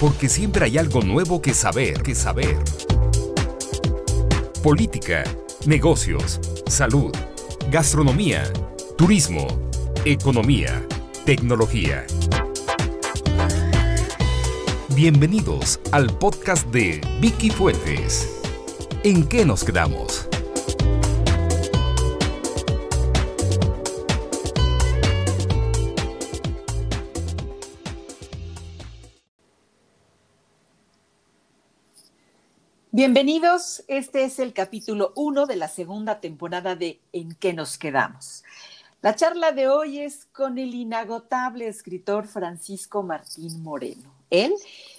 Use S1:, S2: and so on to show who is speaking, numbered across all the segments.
S1: porque siempre hay algo nuevo que saber, que saber. Política, negocios, salud, gastronomía, turismo, economía, tecnología. Bienvenidos al podcast de Vicky Fuentes. ¿En qué nos quedamos?
S2: Bienvenidos, este es el capítulo 1 de la segunda temporada de En qué nos quedamos. La charla de hoy es con el inagotable escritor Francisco Martín Moreno. Él,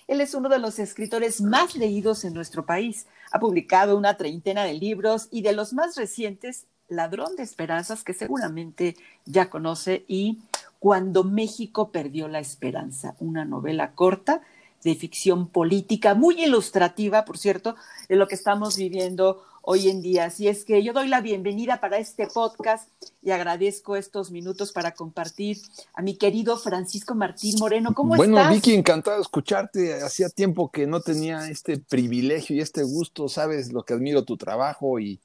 S2: él es uno de los escritores más leídos en nuestro país. Ha publicado una treintena de libros y de los más recientes, Ladrón de Esperanzas, que seguramente ya conoce, y Cuando México perdió la esperanza, una novela corta de ficción política, muy ilustrativa, por cierto, de lo que estamos viviendo hoy en día. Así es que yo doy la bienvenida para este podcast y agradezco estos minutos para compartir a mi querido Francisco Martín Moreno. ¿Cómo
S3: bueno,
S2: estás?
S3: Bueno, Vicky, encantado de escucharte. Hacía tiempo que no tenía este privilegio y este gusto. Sabes lo que admiro tu trabajo y,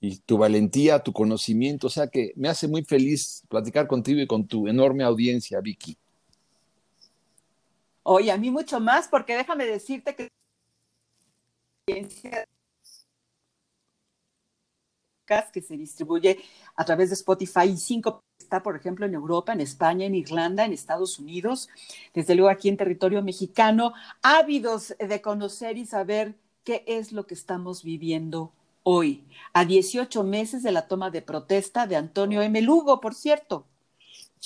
S3: y tu valentía, tu conocimiento. O sea que me hace muy feliz platicar contigo y con tu enorme audiencia, Vicky.
S2: Oye, a mí mucho más, porque déjame decirte que que se distribuye a través de Spotify y cinco está, por ejemplo, en Europa, en España, en Irlanda, en Estados Unidos, desde luego aquí en territorio mexicano, ávidos de conocer y saber qué es lo que estamos viviendo hoy, a 18 meses de la toma de protesta de Antonio M. Lugo, por cierto.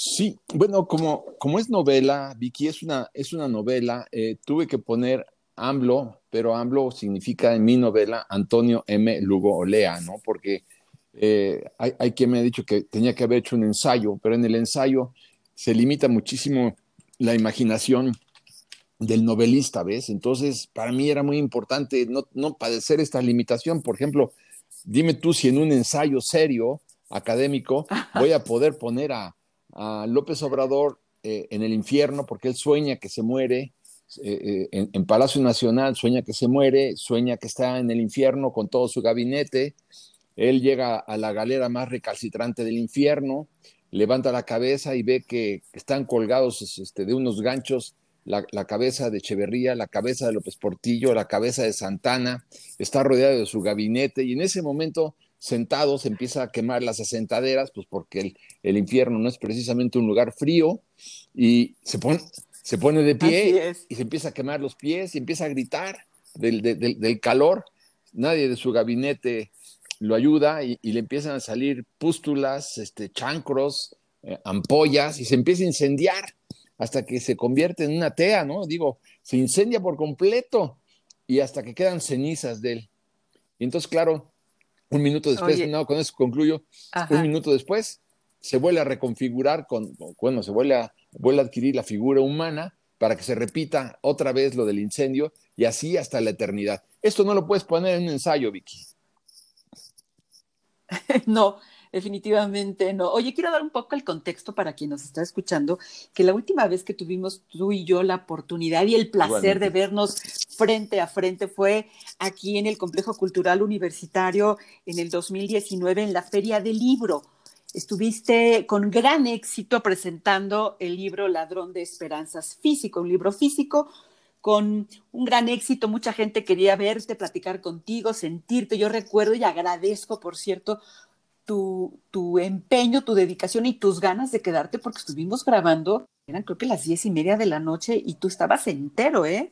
S3: Sí, bueno, como, como es novela, Vicky, es una, es una novela, eh, tuve que poner AMLO, pero AMLO significa en mi novela Antonio M. Lugo Olea, ¿no? Porque eh, hay, hay, quien me ha dicho que tenía que haber hecho un ensayo, pero en el ensayo se limita muchísimo la imaginación del novelista, ¿ves? Entonces, para mí era muy importante no, no padecer esta limitación. Por ejemplo, dime tú si en un ensayo serio, académico, voy a poder poner a a López Obrador eh, en el infierno porque él sueña que se muere, eh, eh, en, Palacio Nacional sueña que se muere, sueña que está en el infierno con todo su gabinete, él llega a la galera más recalcitrante del infierno, levanta la cabeza y ve que están colgados este, de unos ganchos la, la, cabeza de Echeverría, la cabeza de López Portillo, la cabeza de Santana, está rodeado de su gabinete. Y en ese momento sentado se empieza a quemar las asentaderas, pues porque el, el infierno no es precisamente un lugar frío y se pone, se pone de pie y se empieza a quemar los pies y empieza a gritar del, del, del calor. Nadie de su gabinete lo ayuda y, y, le empiezan a salir pústulas, este, chancros, eh, ampollas y se empieza a incendiar hasta que se convierte en una tea, ¿no? Digo, se incendia por completo y hasta que quedan cenizas de él. Y entonces, claro, un minuto después, Oye. no, con eso concluyo, Ajá. un minuto después se vuelve a reconfigurar, con, bueno, se vuelve a, vuelve a adquirir la figura humana para que se repita otra vez lo del incendio y así hasta la eternidad. Esto no lo puedes poner en un ensayo, Vicky.
S2: no, definitivamente no. Oye, quiero dar un poco el contexto para quien nos está escuchando, que la última vez que tuvimos tú y yo la oportunidad y el placer Igualmente. de vernos frente a frente fue aquí en el Complejo Cultural Universitario en el 2019 en la Feria del Libro. Estuviste con gran éxito presentando el libro Ladrón de Esperanzas Físico, un libro físico con un gran éxito. Mucha gente quería verte, platicar contigo, sentirte. Yo recuerdo y agradezco, por cierto, tu, empeño, tu dedicación y tus ganas de quedarte porque estuvimos grabando, eran creo que las diez y media de la noche y tú estabas entero, ¿eh?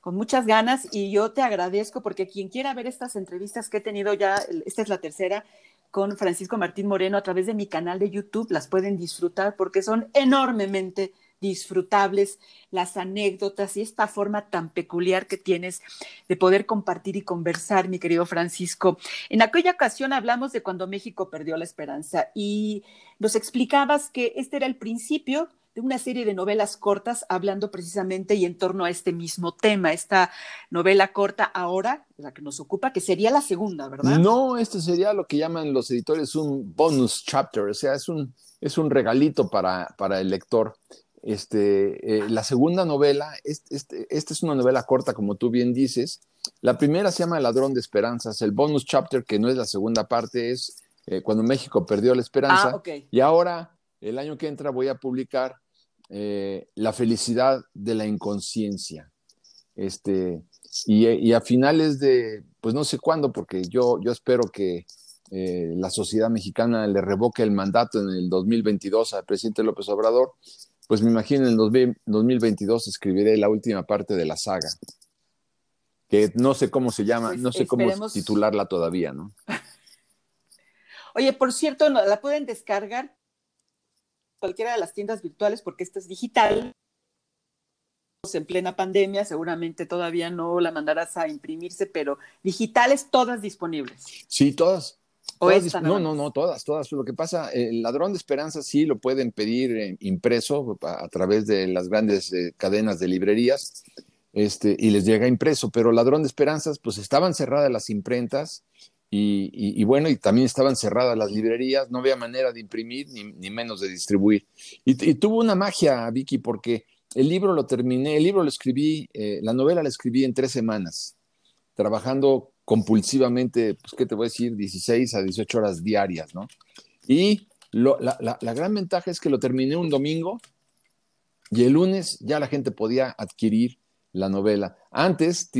S2: Con muchas ganas y yo te agradezco porque quien quiera ver estas entrevistas que he tenido ya, esta es la tercera, con Francisco Martín Moreno a través de mi canal de YouTube, las pueden disfrutar porque son enormemente disfrutables las anécdotas y esta forma tan peculiar que tienes de poder compartir y conversar, mi querido Francisco. En aquella ocasión hablamos de cuando México perdió la esperanza y nos explicabas que este era el principio de una serie de novelas cortas hablando precisamente y en torno a este mismo tema, esta novela corta ahora, la que nos ocupa, que sería la segunda, ¿verdad?
S3: No, este sería lo que llaman los editores un bonus chapter, o sea, es un, es un regalito para, para el lector. Este, eh, la segunda novela, este, esta es una novela corta, como tú bien dices. La primera se llama El ladrón de esperanzas. El bonus chapter, que no es la segunda parte, es eh, cuando México perdió la esperanza.
S2: Ah,
S3: Y ahora, el año que entra, voy a publicar eh, La felicidad de la inconsciencia. Este, y, a finales de, pues no sé cuándo, porque yo, yo espero que la sociedad mexicana le revoque el mandato en el 2022 al presidente López Obrador pues me imagino en el 2022 escribiré la última parte de la saga, que no sé cómo se llama, pues no sé cómo titularla todavía, ¿no?
S2: Oye, por cierto, la pueden descargar cualquiera de las tiendas virtuales porque esta es digital. En plena pandemia, seguramente todavía no la mandarás a imprimirse, pero digitales todas disponibles.
S3: Sí, todas no, no, no, todas, todas. Lo que pasa, el ladrón de esperanza sí lo pueden pedir impreso a, través de las grandes eh, cadenas de librerías este, y les llega impreso, pero ladrón de esperanzas, pues estaban cerradas las imprentas y, bueno, y también estaban cerradas las librerías, no había manera de imprimir ni, menos de distribuir. Y, tuvo una magia, Vicky, porque el libro lo terminé, el libro lo escribí, eh, la novela la escribí en tres semanas, trabajando compulsivamente, pues, ¿qué te voy a decir? 16 a 18 horas diarias, ¿no? Y la, gran ventaja es que lo terminé un domingo y el lunes ya la gente podía adquirir la novela. Antes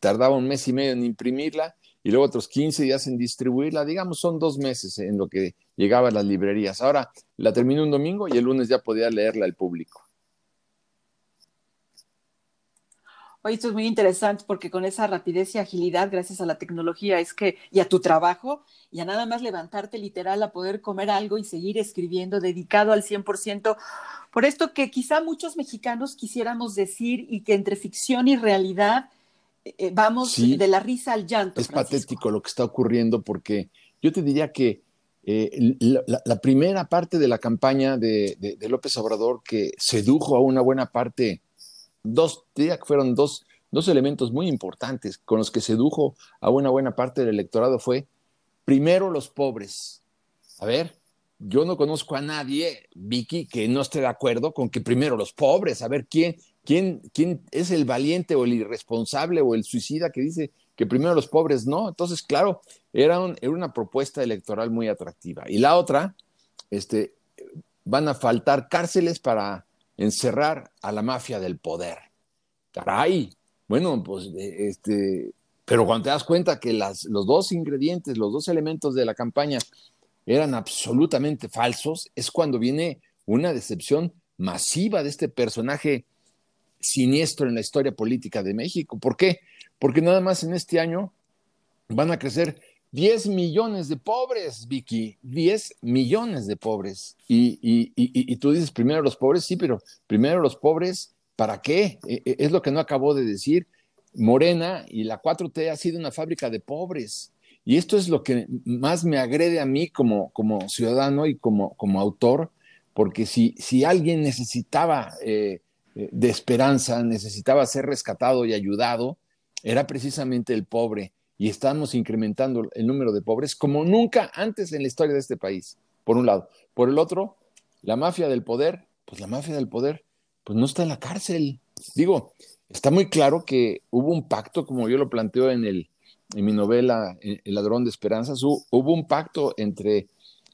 S3: tardaba un mes y medio en imprimirla y luego otros 15 días en distribuirla. Digamos, son dos meses en lo que llegaba a las librerías. Ahora la terminé un domingo y el lunes ya podía leerla el público.
S2: Oye, esto es muy interesante porque con esa rapidez y agilidad, gracias a la tecnología, es que, y a tu trabajo, y a nada más levantarte literal a poder comer algo y seguir escribiendo dedicado al 100%, por esto que quizá muchos mexicanos quisiéramos decir y que entre ficción y realidad eh, eh, vamos de la risa al llanto.
S3: Es patético lo que está ocurriendo porque yo te diría que eh, la, primera parte de la campaña de, de López Obrador que sedujo a una buena parte dos, diría que fueron dos, dos elementos muy importantes con los que sedujo a una buena parte del electorado fue, primero, los pobres. A ver, yo no conozco a nadie, Vicky, que no esté de acuerdo con que primero los pobres, a ver quién, quién, quién es el valiente o el irresponsable o el suicida que dice que primero los pobres no. Entonces, claro, era, era una propuesta electoral muy atractiva. Y la otra, este, van a faltar cárceles para encerrar a la mafia del poder. Caray, bueno, pues este, pero cuando te das cuenta que los dos ingredientes, los dos elementos de la campaña eran absolutamente falsos, es cuando viene una decepción masiva de este personaje siniestro en la historia política de México. ¿Por qué? Porque nada más en este año van a crecer 10 millones de pobres, Vicky, 10 millones de pobres. Y, tú dices, primero los pobres, sí, pero primero los pobres, ¿para qué? E, e, es lo que no acabó de decir. Morena y la 4T ha sido una fábrica de pobres. Y esto es lo que más me agrede a mí como, como ciudadano y como, como autor, porque si, si alguien necesitaba eh, eh, de esperanza, necesitaba ser rescatado y ayudado, era precisamente el pobre y estamos incrementando el número de pobres como nunca antes en la historia de este país, por un lado. Por el otro, la mafia del poder, pues la mafia del poder, pues no está en la cárcel. Digo, está muy claro que hubo un pacto, como yo lo planteo en, el, en mi novela El ladrón de esperanzas, hubo un pacto entre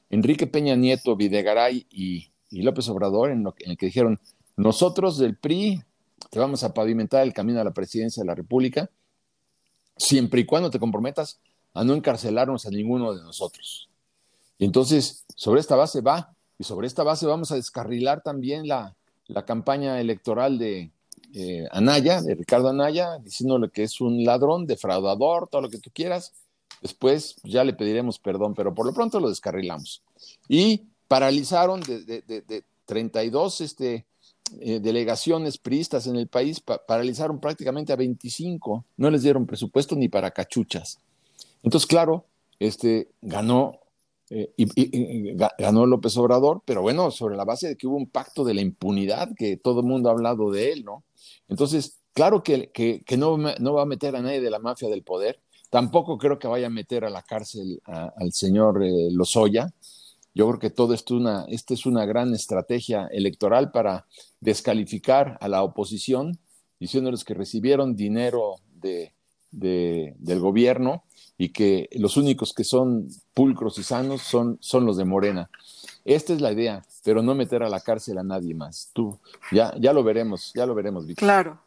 S3: Enrique Peña Nieto, Videgaray y, López Obrador, en, en el que dijeron, nosotros del PRI te vamos a pavimentar el camino a la presidencia de la República, siempre y cuando te comprometas a no encarcelarnos a ninguno de nosotros. Entonces, sobre esta base va, y sobre esta base vamos a descarrilar también la, campaña electoral de Anaya, de Ricardo Anaya, diciéndole que es un ladrón, defraudador, todo lo que tú quieras. Después ya le pediremos perdón, pero por lo pronto lo descarrilamos. Y paralizaron de, de 32 este, eh, delegaciones priistas en el país paralizaron prácticamente a 25, no les dieron presupuesto ni para cachuchas. Entonces, claro, este, ganó, eh, ganó López Obrador, pero bueno, sobre la base de que hubo un pacto de la impunidad, que todo el mundo ha hablado de él, ¿no? Entonces, claro que, que, no, no, va a meter a nadie de la mafia del poder, tampoco creo que vaya a meter a la cárcel al señor eh, Lozoya, Yo creo que todo esto, una, esta es una gran estrategia electoral para descalificar a la oposición, diciéndoles que recibieron dinero de, del gobierno y que los únicos que son pulcros y sanos son, son los de Morena. Esta es la idea, pero no meter a la cárcel a nadie más. Tú, ya, ya lo veremos, ya lo veremos, Vicky.
S2: Claro.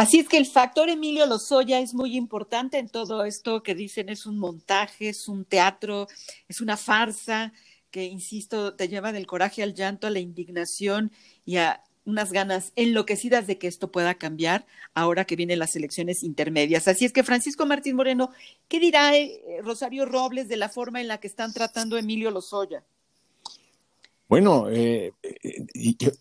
S2: Así es que el factor Emilio Lozoya es muy importante en todo esto que dicen es un montaje, es un teatro, es una farsa que, insisto, te lleva del coraje al llanto, a la indignación y a unas ganas enloquecidas de que esto pueda cambiar ahora que vienen las elecciones intermedias. Así es que Francisco Martín Moreno, ¿qué dirá eh, Rosario Robles de la forma en la que están tratando a Emilio Lozoya?
S3: Bueno, eh, eh,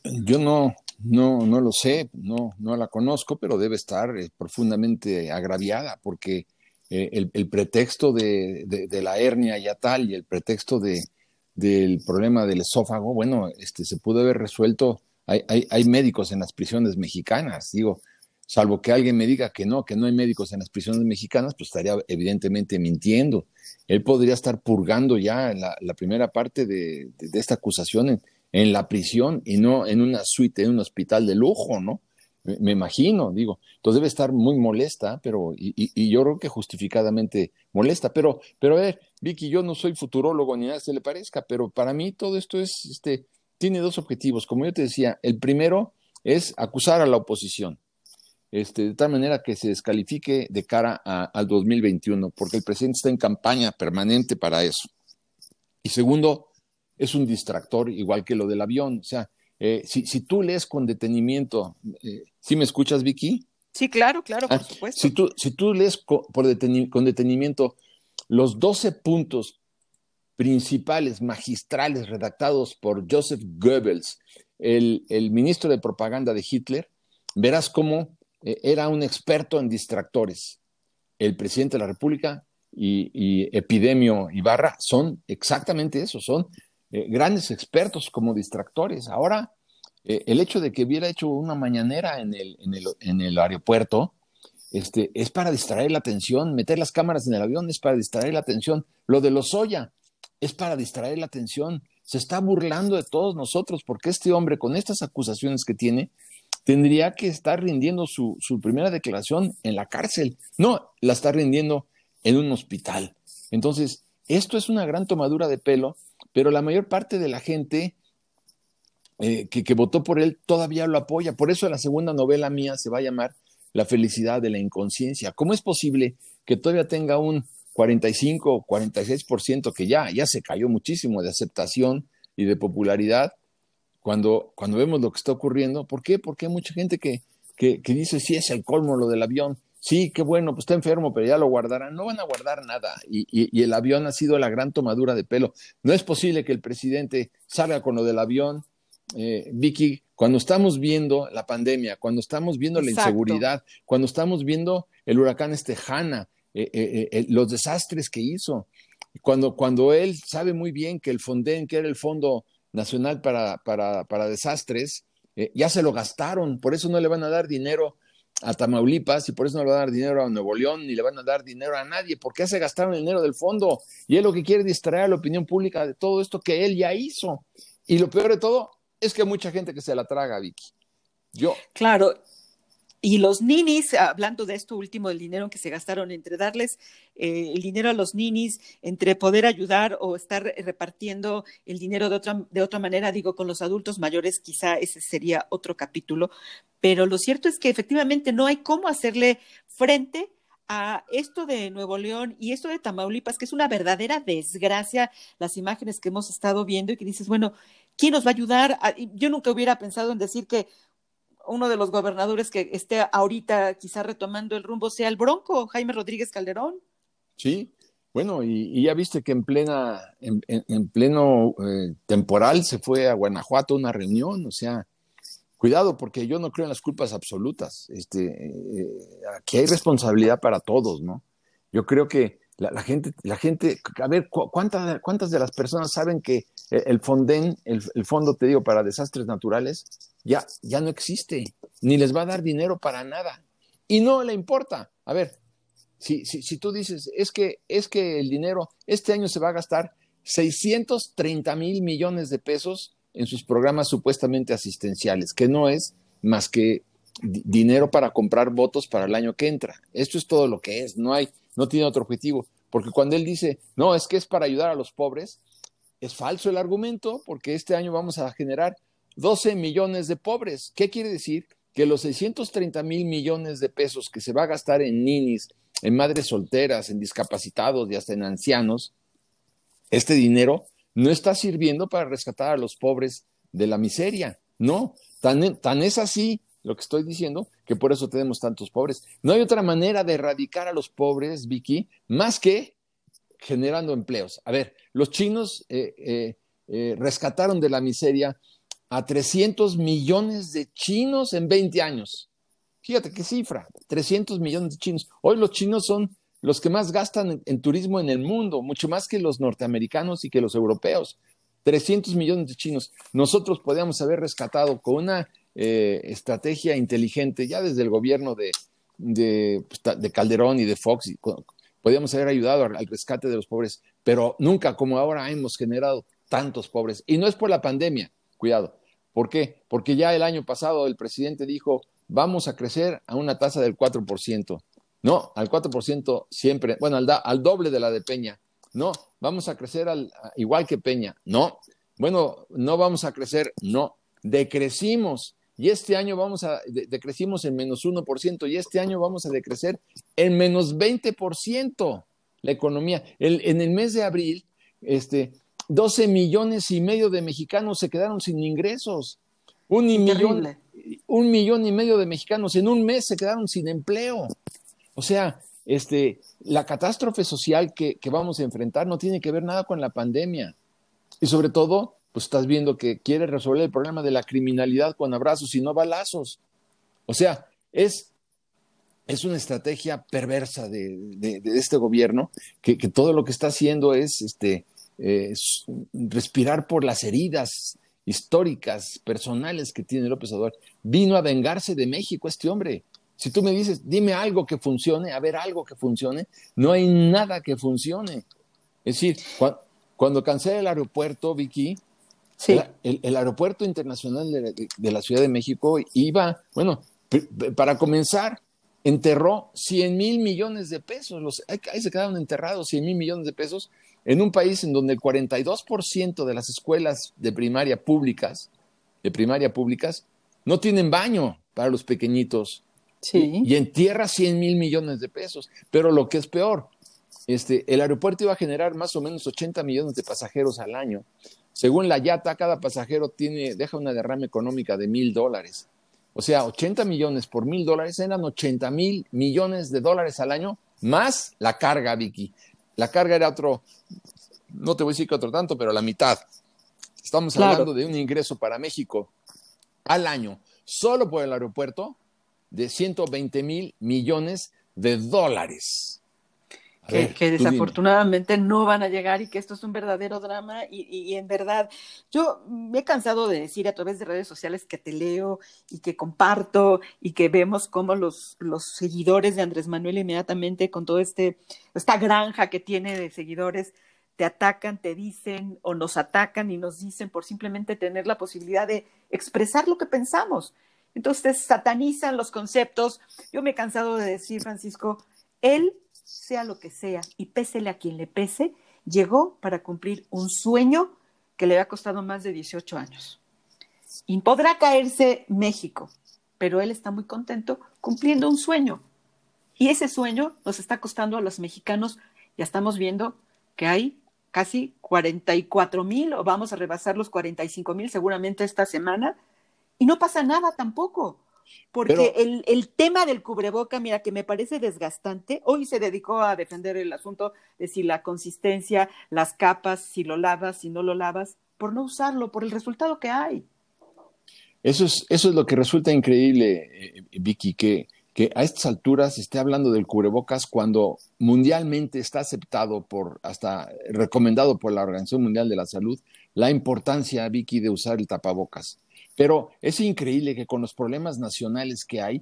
S3: yo no, no, no lo sé, no, no la conozco, pero debe estar eh, profundamente agraviada porque eh, el, pretexto de, la hernia ya tal y el pretexto de, del problema del esófago, bueno, este, se pudo haber resuelto. Hay, médicos en las prisiones mexicanas, digo, salvo que alguien me diga que no, que no hay médicos en las prisiones mexicanas, pues estaría evidentemente mintiendo. Él podría estar purgando ya la, la primera parte de, de esta acusación en, en la prisión y no en una suite, en un hospital de lujo, ¿no? Me, imagino, digo. Entonces debe estar muy molesta, pero, y, yo creo que justificadamente molesta. Pero, pero a ver, Vicky, yo no soy futurólogo ni nada se le parezca, pero para mí todo esto es, este, tiene dos objetivos. Como yo te decía, el primero es acusar a la oposición. Este, de tal manera que se descalifique de cara al 2021, porque el presidente está en campaña permanente para eso. Y segundo, es un distractor igual que lo del avión. O sea, eh, si, si, tú lees con detenimiento, eh, ¿sí me escuchas, Vicky?
S2: Sí, claro, claro, por ah, supuesto.
S3: Si tú, si tú lees con, por con detenimiento los 12 puntos principales, magistrales, redactados por Joseph Goebbels, el, el ministro de propaganda de Hitler, verás cómo eh, era un experto en distractores. El presidente de la República y, y Epidemio Ibarra son exactamente eso, son eh, grandes expertos como distractores. Ahora, eh, el hecho de que hubiera hecho una mañanera en el, aeropuerto, este, es para distraer la atención, meter las cámaras en el avión es para distraer la atención, lo de los Oya es para distraer la atención, se está burlando de todos nosotros porque este hombre con estas acusaciones que tiene tendría que estar rindiendo su primera declaración en la cárcel, no, la está rindiendo en un hospital. Entonces, esto es una gran tomadura de pelo pero la mayor parte de la gente eh, que, votó por él todavía lo apoya. Por eso la segunda novela mía se va a llamar La felicidad de la inconsciencia. ¿Cómo es posible que todavía tenga un 45 o 46% que ya, ya se cayó muchísimo de aceptación y de popularidad cuando, cuando vemos lo que está ocurriendo? ¿Por qué? Porque hay mucha gente que, que, que dice, sí, es el colmo lo del avión sí, qué bueno, pues está enfermo, pero ya lo guardarán. No van a guardar nada. Y, el avión ha sido la gran tomadura de pelo. No es posible que el presidente salga con lo del avión. Eh, Vicky, cuando estamos viendo la pandemia, cuando estamos viendo la inseguridad, cuando estamos viendo el huracán este eh, eh, los desastres que hizo, cuando, cuando él sabe muy bien que el Fonden, que era el Fondo Nacional para, para, para Desastres, ya se lo gastaron, por eso no le van a dar dinero a Tamaulipas y por eso no le van a dar dinero a Nuevo León ni le van a dar dinero a nadie, porque se gastaron el dinero del fondo y él lo que quiere distraer a la opinión pública de todo esto que él ya hizo. Y lo peor de todo es que hay mucha gente que se la traga, Vicky. Yo.
S2: Claro, y los ninis, hablando de esto último, del dinero que se gastaron entre darles eh, el dinero a los ninis, entre poder ayudar o estar repartiendo el dinero de otra, de otra manera, digo, con los adultos mayores, quizá ese sería otro capítulo, pero lo cierto es que efectivamente no hay cómo hacerle frente a esto de Nuevo León y esto de Tamaulipas, que es una verdadera desgracia, las imágenes que hemos estado viendo y que dices, bueno, ¿quién nos va a ayudar? Ah, yo nunca hubiera pensado en decir que uno de los gobernadores que esté ahorita quizá retomando el rumbo sea el Bronco, Jaime Rodríguez Calderón.
S3: Sí, bueno, y, ya viste que en plena, en, pleno eh, temporal se fue a Guanajuato a una reunión, o sea, cuidado, porque yo no creo en las culpas absolutas. Este, eh, aquí hay responsabilidad para todos, ¿no? Yo creo que la, gente, la gente, a ver, ¿cuántas, ¿cuántas de las personas saben que el Fonden, el, fondo, te digo, para desastres naturales, ya, no existe, ni les va a dar dinero para nada. Y no le importa. A ver, si, si, si tú dices, es que, es que el dinero, este año se va a gastar 630 mil millones de pesos en sus programas supuestamente asistenciales, que no es más que dinero para comprar votos para el año que entra. Esto es todo lo que es, no hay, no tiene otro objetivo. Porque cuando él dice, no, es que es para ayudar a los pobres, es falso el argumento, porque este año vamos a generar 12 millones de pobres. ¿Qué quiere decir? Que los 630 mil millones de pesos que se va a gastar en ninis, en madres solteras, en discapacitados y hasta en ancianos, este dinero no está sirviendo para rescatar a los pobres de la miseria. No, tan, tan es así lo que estoy diciendo, que por eso tenemos tantos pobres. No hay otra manera de erradicar a los pobres, Vicky, más que generando empleos. A ver, los chinos eh, eh, eh, rescataron de la miseria a 300 millones de chinos en 20 años. Fíjate qué cifra, 300 millones de chinos. Hoy los chinos son los que más gastan en, turismo en el mundo, mucho más que los norteamericanos y que los europeos. 300 millones de chinos. Nosotros podríamos haber rescatado con una eh, estrategia inteligente, ya desde el gobierno de, pues, de Calderón y de Fox, y, podríamos haber ayudado al rescate de los pobres, pero nunca como ahora hemos generado tantos pobres. Y no es por la pandemia, cuidado. ¿Por qué? Porque ya el año pasado el presidente dijo, vamos a crecer a una tasa del 4%. No, al 4% siempre, bueno, al, al doble de la de Peña. No, vamos a crecer al, igual que Peña. No, bueno, no vamos a crecer. No, decrecimos. Y este año vamos a, decrecimos en menos 1% y este año vamos a decrecer en menos 20% la economía. en el mes de abril, este, 12 millones y medio de mexicanos se quedaron sin ingresos. Un millón, un millón y medio de mexicanos en un mes se quedaron sin empleo. O sea, este, la catástrofe social que, vamos a enfrentar no tiene que ver nada con la pandemia. Y sobre todo, pues estás viendo que quiere resolver el problema de la criminalidad con abrazos y no balazos. O sea, es, es una estrategia perversa de, este gobierno que, todo lo que está haciendo es, este, respirar por las heridas históricas, personales que tiene López Obrador. Vino a vengarse de México este hombre. Si tú me dices, dime algo que funcione, a ver algo que funcione, no hay nada que funcione. Es decir, cuando, cancela el aeropuerto, Vicky, el, aeropuerto internacional de, la Ciudad de México iba, bueno, para comenzar, enterró 100 mil millones de pesos. Los, ahí se quedaron enterrados 100 mil millones de pesos en un país en donde el 42% de las escuelas de primaria públicas, de primaria públicas, no tienen baño para los pequeñitos. Sí. Y, en tierra 100 mil millones de pesos. Pero lo que es peor, este, el aeropuerto iba a generar más o menos 80 millones de pasajeros al año. Según la YATA, cada pasajero tiene, deja una derrama económica de mil dólares. O sea, 80 millones por mil dólares eran 80 mil millones de dólares al año, más la carga, Vicky. La carga era otro, no te voy a decir que otro tanto, pero la mitad. Estamos hablando de un ingreso para México al año, solo por el aeropuerto, de 120 mil millones de dólares.
S2: Que, desafortunadamente no van a llegar y que esto es un verdadero drama y, en verdad yo me he cansado de decir a través de redes sociales que te leo y que comparto y que vemos cómo los, los seguidores de Andrés Manuel inmediatamente con todo este esta granja que tiene de seguidores te atacan, te dicen o nos atacan y nos dicen por simplemente tener la posibilidad de expresar lo que pensamos. Entonces satanizan los conceptos. Yo me he cansado de decir, Francisco, él, sea lo que sea, y pésele a quien le pese, llegó para cumplir un sueño que le ha costado más de 18 años. Y podrá caerse México, pero él está muy contento cumpliendo un sueño. Y ese sueño nos está costando a los mexicanos, ya estamos viendo que hay casi 44 mil, o vamos a rebasar los 45 mil seguramente esta semana, y no pasa nada tampoco. Porque el, el, tema del cubreboca, mira, que me parece desgastante, hoy se dedicó a defender el asunto de si la consistencia, las capas, si lo lavas, si no lo lavas, por no usarlo, por el resultado que hay.
S3: Eso es, eso es lo que resulta increíble, eh, Vicky, que, que a estas alturas se esté hablando del cubrebocas cuando mundialmente está aceptado por, hasta recomendado por la Organización Mundial de la Salud, la importancia, Vicky, de usar el tapabocas. Pero es increíble que con los problemas nacionales que hay,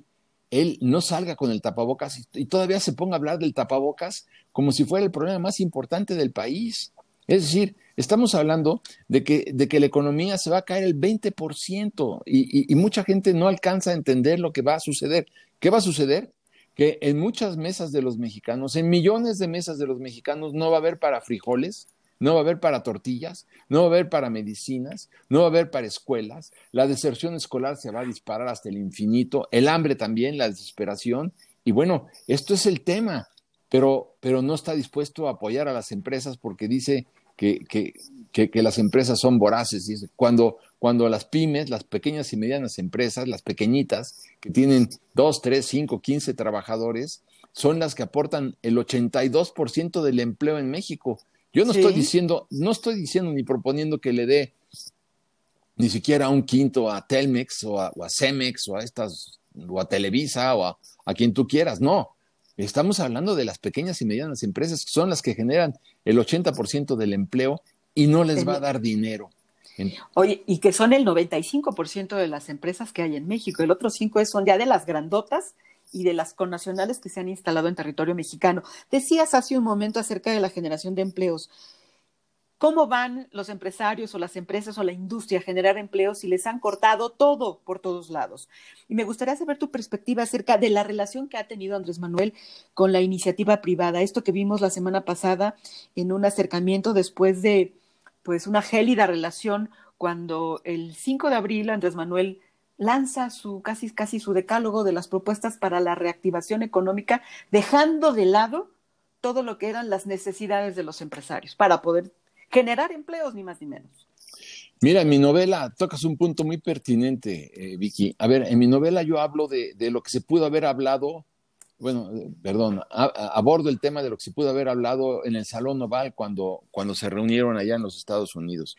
S3: él no salga con el tapabocas y, todavía se ponga a hablar del tapabocas como si fuera el problema más importante del país. Es decir, estamos hablando de que, de que la economía se va a caer el 20% y, y mucha gente no alcanza a entender lo que va a suceder. ¿Qué va a suceder? Que en muchas mesas de los mexicanos, en millones de mesas de los mexicanos, no va a haber para frijoles, no va a haber para tortillas, no va a haber para medicinas, no va a haber para escuelas, la deserción escolar se va a disparar hasta el infinito, el hambre también, la desesperación, y bueno, esto es el tema, pero, pero no está dispuesto a apoyar a las empresas porque dice que, que, que, las empresas son voraces, cuando, cuando las pymes, las pequeñas y medianas empresas, las pequeñitas, que tienen dos, tres, cinco, quince trabajadores, son las que aportan el 82% del empleo en México. Yo no estoy diciendo, no estoy diciendo ni proponiendo que le dé ni siquiera un quinto a Telmex o a, Cemex o a estas, o a Televisa o a, quien tú quieras, no. Estamos hablando de las pequeñas y medianas empresas que son las que generan el 80% del empleo y no les va a dar dinero.
S2: Oye, y que son el 95% de las empresas que hay en México. El otro 5 son ya de las grandotas y de las connacionales que se han instalado en territorio mexicano. Decías hace un momento acerca de la generación de empleos. ¿Cómo van los empresarios o las empresas o la industria a generar empleos si les han cortado todo por todos lados? Y me gustaría saber tu perspectiva acerca de la relación que ha tenido Andrés Manuel con la iniciativa privada. Esto que vimos la semana pasada en un acercamiento después de pues una gélida relación cuando el 5 de abril Andrés Manuel lanza su casi casi su decálogo de las propuestas para la reactivación económica, dejando de lado todo lo que eran las necesidades de los empresarios para poder generar empleos ni más ni menos.
S3: Mira, en mi novela tocas un punto muy pertinente, eh, Vicky. A ver, en mi novela yo hablo de, lo que se pudo haber hablado, bueno, perdón, abordo el tema de lo que se pudo haber hablado en el Salón Oval cuando, cuando se reunieron allá en los Estados Unidos.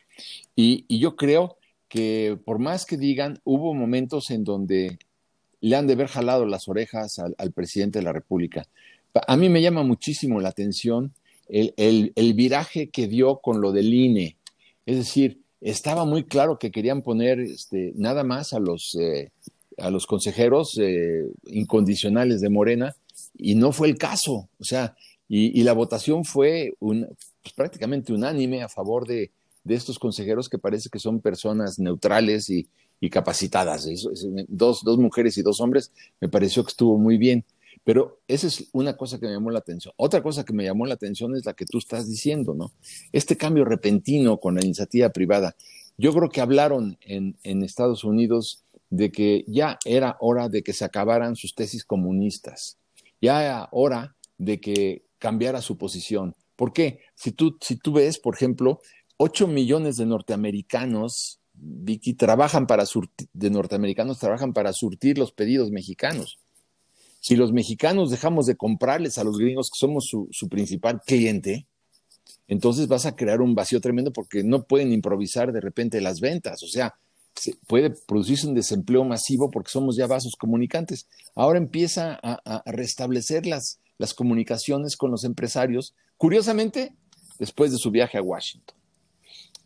S3: Y, y yo creo que por más que digan, hubo momentos en donde le han de haber jalado las orejas al, presidente de la República. A mí me llama muchísimo la atención el, viraje que dio con lo del INE. Es decir, estaba muy claro que querían poner este, nada más a los, eh, a los consejeros eh, incondicionales de Morena y no fue el caso. O sea, y, la votación fue pues, prácticamente unánime a favor de, de estos consejeros que parece que son personas neutrales y, capacitadas. dos, dos mujeres y dos hombres, me pareció que estuvo muy bien. Pero esa es una cosa que me llamó la atención. Otra cosa que me llamó la atención es la que tú estás diciendo, ¿no? Este cambio repentino con la iniciativa privada. Yo creo que hablaron en, en Estados Unidos de que ya era hora de que se acabaran sus tesis comunistas. Ya era hora de que cambiara su posición. ¿Por qué? Si tú, si tú ves, por ejemplo, 8 millones de norteamericanos, Vicky, trabajan para surtir, de norteamericanos trabajan para surtir los pedidos mexicanos. Si los mexicanos dejamos de comprarles a los gringos, que somos su, principal cliente, entonces vas a crear un vacío tremendo porque no pueden improvisar de repente las ventas. O sea, se puede producirse un desempleo masivo porque somos ya vasos comunicantes. Ahora empieza a, a restablecer las, las comunicaciones con los empresarios, curiosamente, después de su viaje a Washington.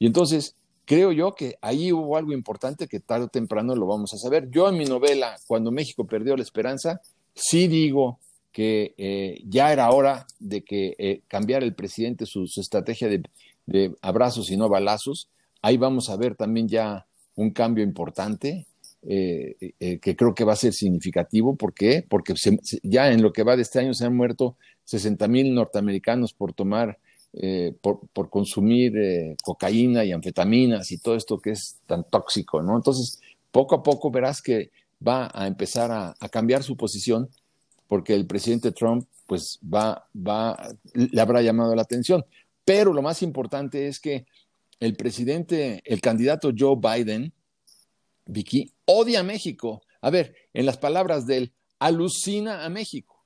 S3: Y entonces, creo yo que ahí hubo algo importante que tarde o temprano lo vamos a saber. Yo en mi novela, Cuando México perdió la esperanza, sí digo que eh, ya era hora de que eh, cambiara el presidente su, estrategia de, abrazos y no balazos. Ahí vamos a ver también ya un cambio importante eh, que creo que va a ser significativo. ¿Por qué? Porque ya en lo que va de este año se han muerto 60 mil norteamericanos por tomar eh, por, consumir eh, cocaína y anfetaminas y todo esto que es tan tóxico, ¿no? Entonces, poco a poco verás que va a empezar a, cambiar su posición porque el presidente Trump, pues, va, va, le habrá llamado la atención. Pero lo más importante es que el presidente, el candidato Joe Biden, Vicky, odia a México. A ver, en las palabras de él, alucina a México,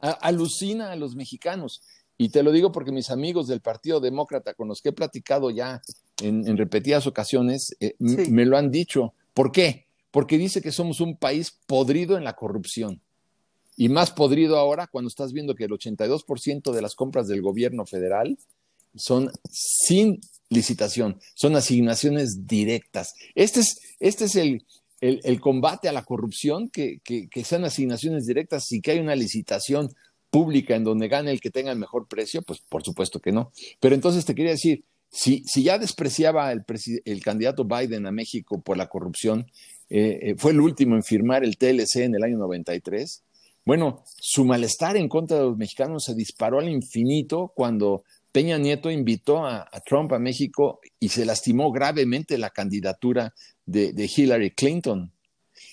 S3: alucina a los mexicanos. Y te lo digo porque mis amigos del Partido Demócrata, con los que he platicado ya en, repetidas ocasiones, eh, me lo han dicho. ¿Por qué? Porque dice que somos un país podrido en la corrupción. Y más podrido ahora cuando estás viendo que el 82% de las compras del gobierno federal son sin licitación, son asignaciones directas. Este es, este es el, el, combate a la corrupción, que, que, que, sean asignaciones directas y que hay una licitación pública en donde gane el que tenga el mejor precio, pues por supuesto que no. Pero entonces te quería decir, si, si ya despreciaba el, el candidato Biden a México por la corrupción, eh, eh, fue el último en firmar el TLC en el año 93, bueno, su malestar en contra de los mexicanos se disparó al infinito cuando Peña Nieto invitó a, Trump a México y se lastimó gravemente la candidatura de, Hillary Clinton.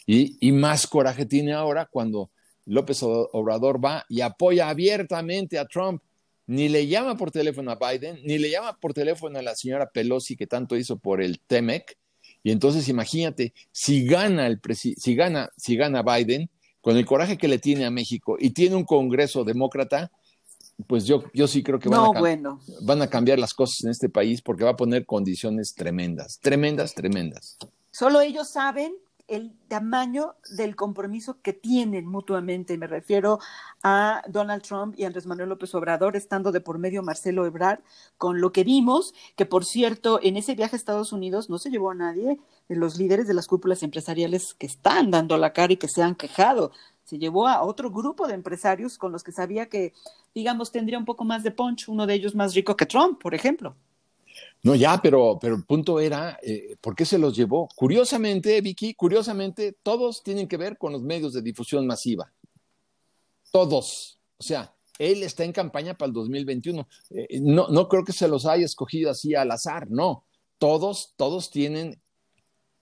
S3: Y, más coraje tiene ahora cuando López Obrador va y apoya abiertamente a Trump. Ni le llama por teléfono a Biden, ni le llama por teléfono a la señora Pelosi que tanto hizo por el TEMEC. Y entonces imagínate, si gana, el si gana, si gana Biden, con el coraje que le tiene a México y tiene un Congreso demócrata, pues yo, yo sí creo que van, a van a cambiar las cosas en este país porque va a poner condiciones tremendas, tremendas, tremendas.
S2: Solo ellos saben el tamaño del compromiso que tienen mutuamente. Me refiero a Donald Trump y Andrés Manuel López Obrador, estando de por medio Marcelo Ebrard, con lo que vimos, que por cierto, en ese viaje a Estados Unidos no se llevó a nadie de los líderes de las cúpulas empresariales que están dando la cara y que se han quejado. Se llevó a otro grupo de empresarios con los que sabía que, digamos, tendría un poco más de punch, uno de ellos más rico que Trump, por ejemplo.
S3: No, ya, pero, pero el punto era, eh, ¿por qué se los llevó? Curiosamente, Vicky, curiosamente, todos tienen que ver con los medios de difusión masiva. Todos. O sea, él está en campaña para el 2021. Eh, no, no creo que se los haya escogido así al azar, no. Todos, todos tienen,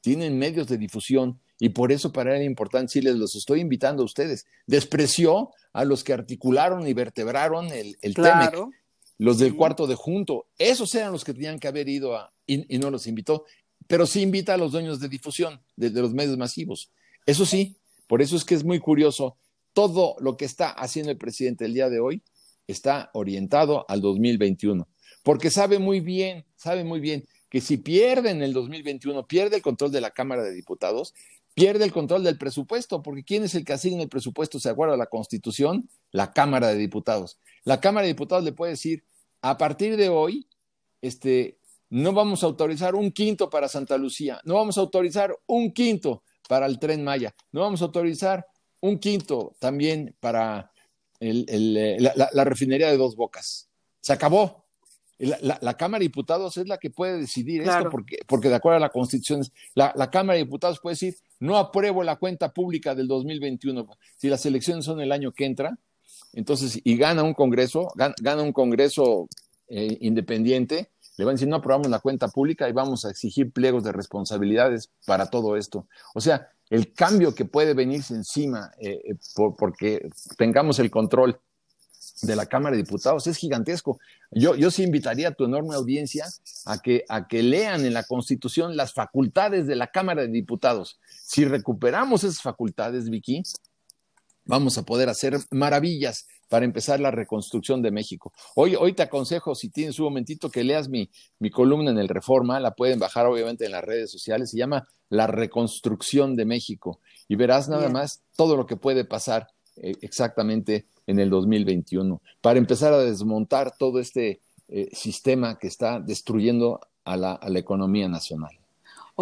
S3: tienen medios de difusión y por eso para él es importante, sí les los estoy invitando a ustedes. Despreció a los que articularon y vertebraron el, el claro los del cuarto de junto, esos eran los que tenían que haber ido a, y, no los invitó, pero sí invita a los dueños de difusión, de, los medios masivos. Eso sí, por eso es que es muy curioso, todo lo que está haciendo el presidente el día de hoy está orientado al 2021, porque sabe muy bien, sabe muy bien que si pierde en el 2021, pierde el control de la Cámara de Diputados, pierde el control del presupuesto, porque ¿quién es el que asigna el presupuesto? ¿Se acuerda la Constitución? La Cámara de Diputados. La Cámara de Diputados le puede decir, a partir de hoy, este, no vamos a autorizar un quinto para Santa Lucía, no vamos a autorizar un quinto para el tren Maya, no vamos a autorizar un quinto también para eh, la, refinería de dos bocas. Se acabó. La, Cámara de Diputados es la que puede decidir esto, porque, porque de acuerdo a la Constitución, la, Cámara de Diputados puede decir, no apruebo la cuenta pública del 2021. Si las elecciones son el año que entra, entonces, y gana un Congreso, gana, un Congreso eh, independiente, le van a decir, no aprobamos la cuenta pública y vamos a exigir pliegos de responsabilidades para todo esto. O sea, el cambio que puede venirse encima eh, eh, porque tengamos el control de la Cámara de Diputados es gigantesco. Yo, yo sí invitaría a tu enorme audiencia a que, a que lean en la Constitución las facultades de la Cámara de Diputados. Si recuperamos esas facultades, Vicky, vamos a poder hacer maravillas para empezar la reconstrucción de México. Hoy, hoy te aconsejo, si tienes un momentito, que leas mi, mi columna en el Reforma, la pueden bajar obviamente en las redes sociales, se llama La reconstrucción de México y verás nada más todo lo que puede pasar eh, exactamente en el 2021 para empezar a desmontar todo este eh, sistema que está destruyendo a la, a la economía nacional.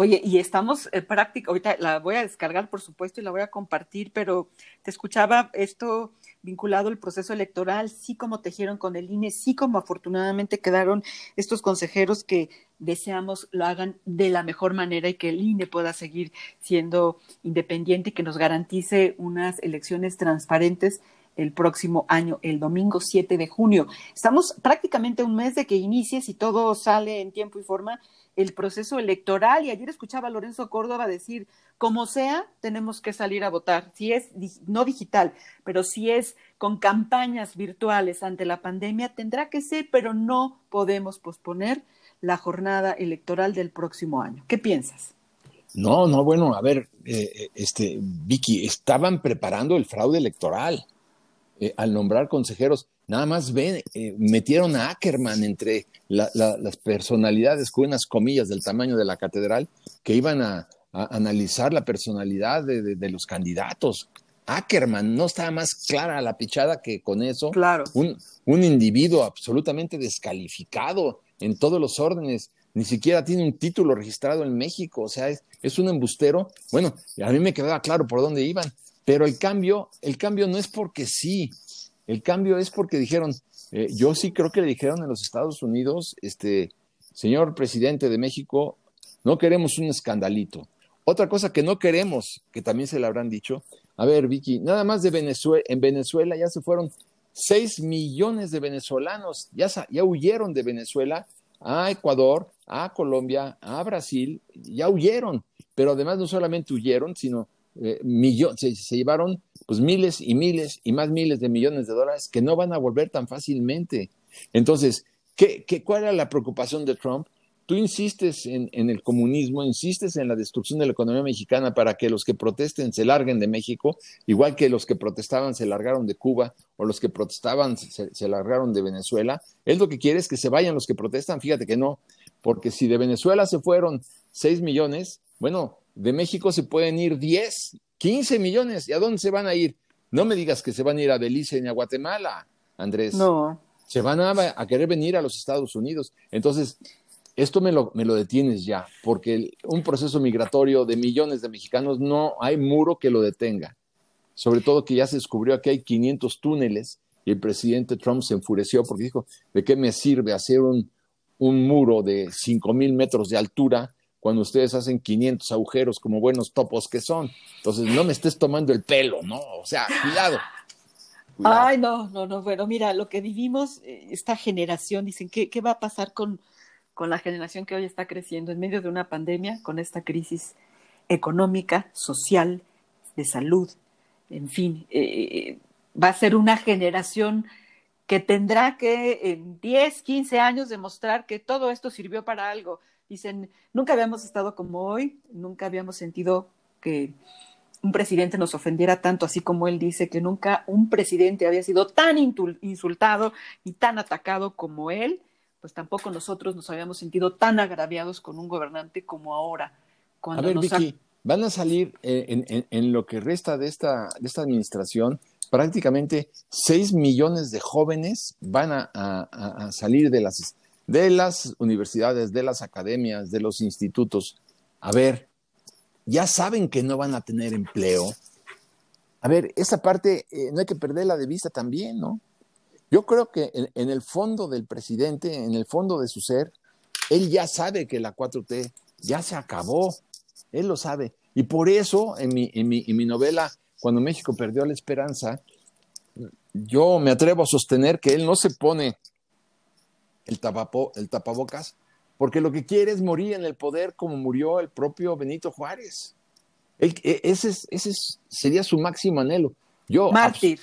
S2: Oye, y estamos eh, práctica, ahorita la voy a descargar, por supuesto, y la voy a compartir, pero te escuchaba esto vinculado al proceso electoral, sí como tejieron con el INE, sí como afortunadamente quedaron estos consejeros que deseamos lo hagan de la mejor manera y que el INE pueda seguir siendo independiente y que nos garantice unas elecciones transparentes el próximo año, el domingo 7 de junio. Estamos prácticamente un mes de que inicie, si todo sale en tiempo y forma, el proceso electoral y ayer escuchaba a Lorenzo Córdoba decir, como sea, tenemos que salir a votar, si es no digital, pero si es con campañas virtuales ante la pandemia, tendrá que ser, pero no podemos posponer la jornada electoral del próximo año. ¿Qué piensas?
S3: No, no, bueno, a ver, eh, eh, este, Vicky, estaban preparando el fraude electoral eh, al nombrar consejeros nada más ven, eh, metieron a Ackerman entre las personalidades con unas comillas del tamaño de la catedral que iban a, analizar la personalidad de, los candidatos. Ackerman no estaba más clara la pichada que con eso.
S2: Claro.
S3: Un, un individuo absolutamente descalificado en todos los órdenes. ni siquiera tiene un título registrado en México, o sea, es, un embustero. Bueno, a mí me quedaba claro por dónde iban, pero el cambio, el cambio no es porque sí, el cambio es porque dijeron, eh, yo sí creo que le dijeron en los Estados Unidos, este, señor presidente de México, no queremos un escandalito. Otra cosa que no queremos, que también se le habrán dicho, a ver, Vicky, nada más de Venezuela, en Venezuela ya se fueron 6 millones de venezolanos, ya, ya huyeron de Venezuela a Ecuador, a Colombia, a Brasil, ya huyeron, pero además no solamente huyeron, sino eh, se, llevaron pues miles y miles y más miles de millones de dólares que no van a volver tan fácilmente. Entonces, ¿qué, qué, cuál era la preocupación de Trump? Tú insistes en, en, el comunismo, insistes en la destrucción de la economía mexicana para que los que protesten se larguen de México, igual que los que protestaban se largaron de Cuba o los que protestaban se, se largaron de Venezuela. Él lo que quiere es que se vayan los que protestan, fíjate que no, porque si de Venezuela se fueron 6 millones, bueno, de México se pueden ir 10, 15 millones. ¿Y a dónde se van a ir? No me digas que se van a ir a Belice ni a Guatemala, Andrés.
S2: No.
S3: Se van a, a querer venir a los Estados Unidos. Entonces, esto me lo, me lo detienes ya, porque un proceso migratorio de millones de mexicanos no hay muro que lo detenga. Sobre todo que ya se descubrió que hay 500 túneles y el presidente Trump se enfureció porque dijo, ¿de qué me sirve hacer un, un muro de 5 mil metros de altura cuando ustedes hacen 500 agujeros como buenos topos que son? Entonces, no me estés tomando el pelo, ¿no? O sea, cuidado.
S2: Ay, no, no, no. Bueno, mira, lo que vivimos, eh, esta generación, dicen, ¿qué, qué va a pasar con con la generación que hoy está creciendo en medio de una pandemia, con esta crisis económica, social, de salud, en fin, eh, va a ser una generación que tendrá que en 10, 15 años demostrar que todo esto sirvió para algo. Dicen, nunca habíamos estado como hoy, nunca habíamos sentido que un presidente nos ofendiera tanto, así como él dice que nunca un presidente había sido tan insultado y tan atacado como él pues tampoco nosotros nos habíamos sentido tan agraviados con un gobernante como ahora.
S3: Cuando a ver, Vicky, van a salir eh, en, lo que resta de esta, de esta administración, prácticamente 6 millones de jóvenes van a, salir de las, de las universidades, de las academias, de los institutos. A ver, ya saben que no van a tener empleo. A ver, esa parte eh, no hay que perderla de vista también, ¿no? Yo creo que en, el fondo del presidente, en el fondo de su ser, él ya sabe que la 4T ya se acabó. Él lo sabe. Y por eso, en mi, en mi, en mi novela, Cuando México perdió la esperanza, yo me atrevo a sostener que él no se pone el, tapapo, el tapabocas, porque lo que quiere es morir en el poder como murió el propio Benito Juárez. E, ese, ese sería su máximo anhelo. Yo,
S2: Mártir.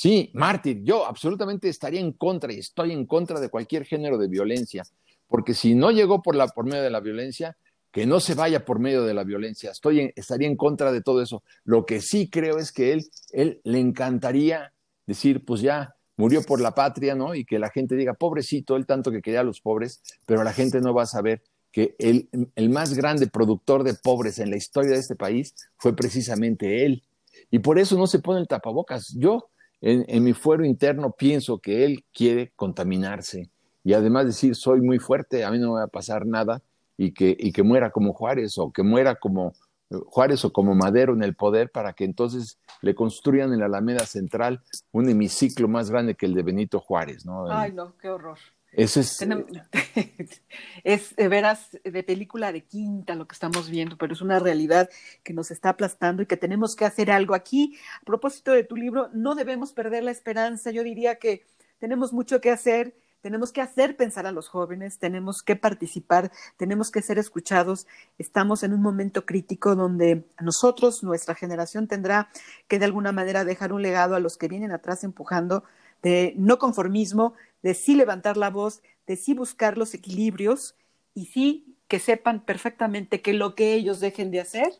S3: Sí, mártir. Yo absolutamente estaría en contra y estoy en contra de cualquier género de violencia, porque si no llegó por, la, por medio de la violencia, que no se vaya por medio de la violencia. Estoy estaría en contra de todo eso. Lo que sí creo es que él, él le encantaría decir, pues ya murió por la patria, ¿no? Y que la gente diga, pobrecito, él tanto que quería a los pobres, pero la gente no va a saber que el, el más grande productor de pobres en la historia de este país fue precisamente él. Y por eso no se pone el tapabocas. Yo, en, mi fuero interno pienso que él quiere contaminarse y además decir soy muy fuerte, a mí no me va a pasar nada y que, y que muera como Juárez o que muera como eh, Juárez o como Madero en el poder para que entonces le construyan en la Alameda Central un hemiciclo más grande que el de Benito Juárez, ¿no?
S2: Ay, no, qué horror.
S3: Ese es,
S2: es de veras de película de quinta lo que estamos viendo, pero es una realidad que nos está aplastando y que tenemos que hacer algo aquí. A propósito de tu libro, no debemos perder la esperanza. Yo diría que tenemos mucho que hacer, tenemos que hacer pensar a los jóvenes, tenemos que participar, tenemos que ser escuchados. Estamos en un momento crítico donde nosotros, nuestra generación, tendrá que de alguna manera dejar un legado a los que vienen atrás empujando de no conformismo, de sí levantar la voz, de sí buscar los equilibrios y sí que sepan perfectamente que lo que ellos dejen de hacer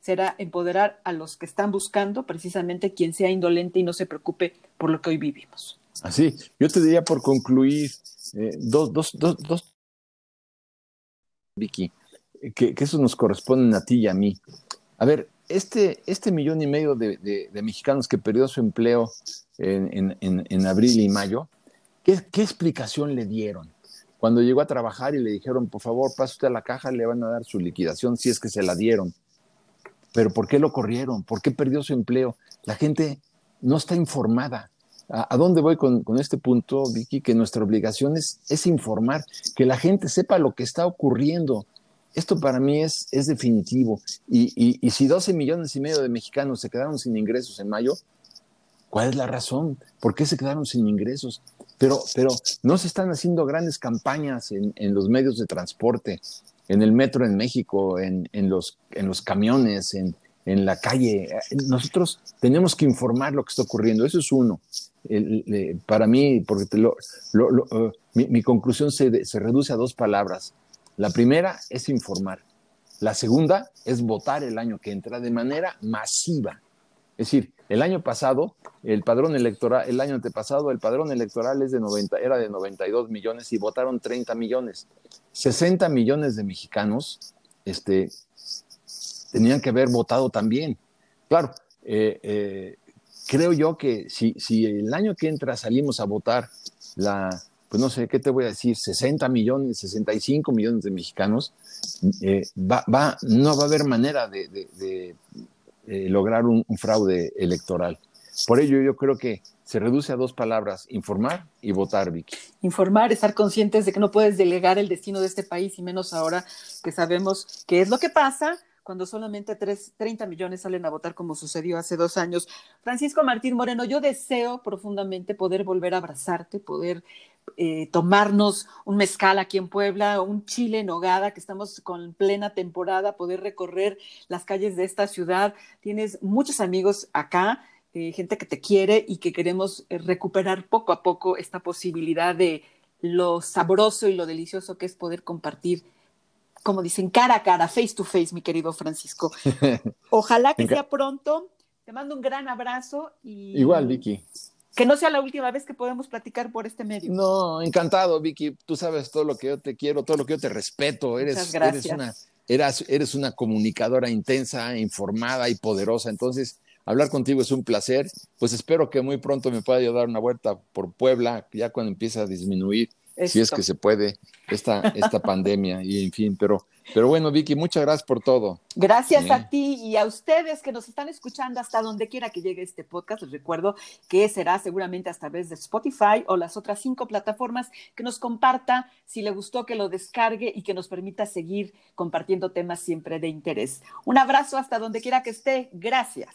S2: será empoderar a los que están buscando precisamente quien sea indolente y no se preocupe por lo que hoy vivimos.
S3: Así, yo te diría por concluir eh, dos, dos, dos, dos, Vicky, que, eso nos corresponde a ti y a mí. A ver, este, este millón y medio de, de, mexicanos que perdió su empleo en, en, en, abril y mayo, ¿qué, ¿qué, explicación le dieron? cuando llegó a trabajar y le dijeron, por favor, pase usted a la caja, le van a dar su liquidación si es que se la dieron. Pero ¿por qué lo corrieron? ¿Por qué perdió su empleo? La gente no está informada. ¿A, dónde voy con, este punto, Vicky? Que nuestra obligación es, informar, que la gente sepa lo que está ocurriendo. Esto para mí es, definitivo. Y, si 12 millones y medio de mexicanos se quedaron sin ingresos en mayo, ¿cuál es la razón? ¿Por qué se quedaron sin ingresos? Pero, no se están haciendo grandes campañas en, los medios de transporte, en el metro en México, en los camiones, en, la calle. Nosotros tenemos que informar lo que está ocurriendo. Eso es uno. Para mí, porque uh, mi, conclusión se, se reduce a dos palabras. La primera es informar. La segunda es votar el año que entra de manera masiva. Es decir, el año pasado, el padrón electoral, el año antepasado, el padrón electoral es de 90, era de 92 millones y votaron 30 millones. 60 millones de mexicanos este, tenían que haber votado también. Claro, eh, eh, creo yo que si, si el año que entra salimos a votar la, pues no sé, ¿qué te voy a decir? 60 millones, 65 millones de mexicanos, eh, va, va, no va a haber manera de eh, lograr un, fraude electoral. Por ello yo creo que se reduce a dos palabras, informar y votar, Vicky.
S2: Informar, estar conscientes de que no puedes delegar el destino de este país y menos ahora que sabemos qué es lo que pasa cuando solamente 30 millones salen a votar como sucedió hace dos años. Francisco Martín Moreno, yo deseo profundamente poder volver a abrazarte, poder eh, tomarnos un mezcal aquí en Puebla, un chile en hogada, que estamos con plena temporada, poder recorrer las calles de esta ciudad. Tienes muchos amigos acá, eh, gente que te quiere y que queremos eh, recuperar poco a poco esta posibilidad de lo sabroso y lo delicioso que es poder compartir como dicen, cara a cara, face to face, mi querido Francisco. Ojalá que sea pronto. Te mando un gran abrazo y.
S3: Igual, Vicky
S2: que no sea la última vez que podemos platicar por este medio.
S3: No, encantado, Vicky. Tú sabes todo lo que yo te quiero, todo lo que yo te respeto. Eres, eres, una, eres, eres una comunicadora intensa, informada y poderosa. Entonces, hablar contigo es un placer. Pues espero que muy pronto me pueda dar una vuelta por Puebla, ya cuando empiece a disminuir, si es que se puede, esta, esta pandemia. Y en fin, pero pero bueno, Vicky, muchas gracias por todo.
S2: Gracias a ti y a ustedes que nos están escuchando hasta donde quiera que llegue este podcast. Les recuerdo que será seguramente a través de Spotify o las otras cinco plataformas que nos comparta si le gustó, que lo descargue y que nos permita seguir compartiendo temas siempre de interés. Un abrazo hasta donde quiera que esté. Gracias.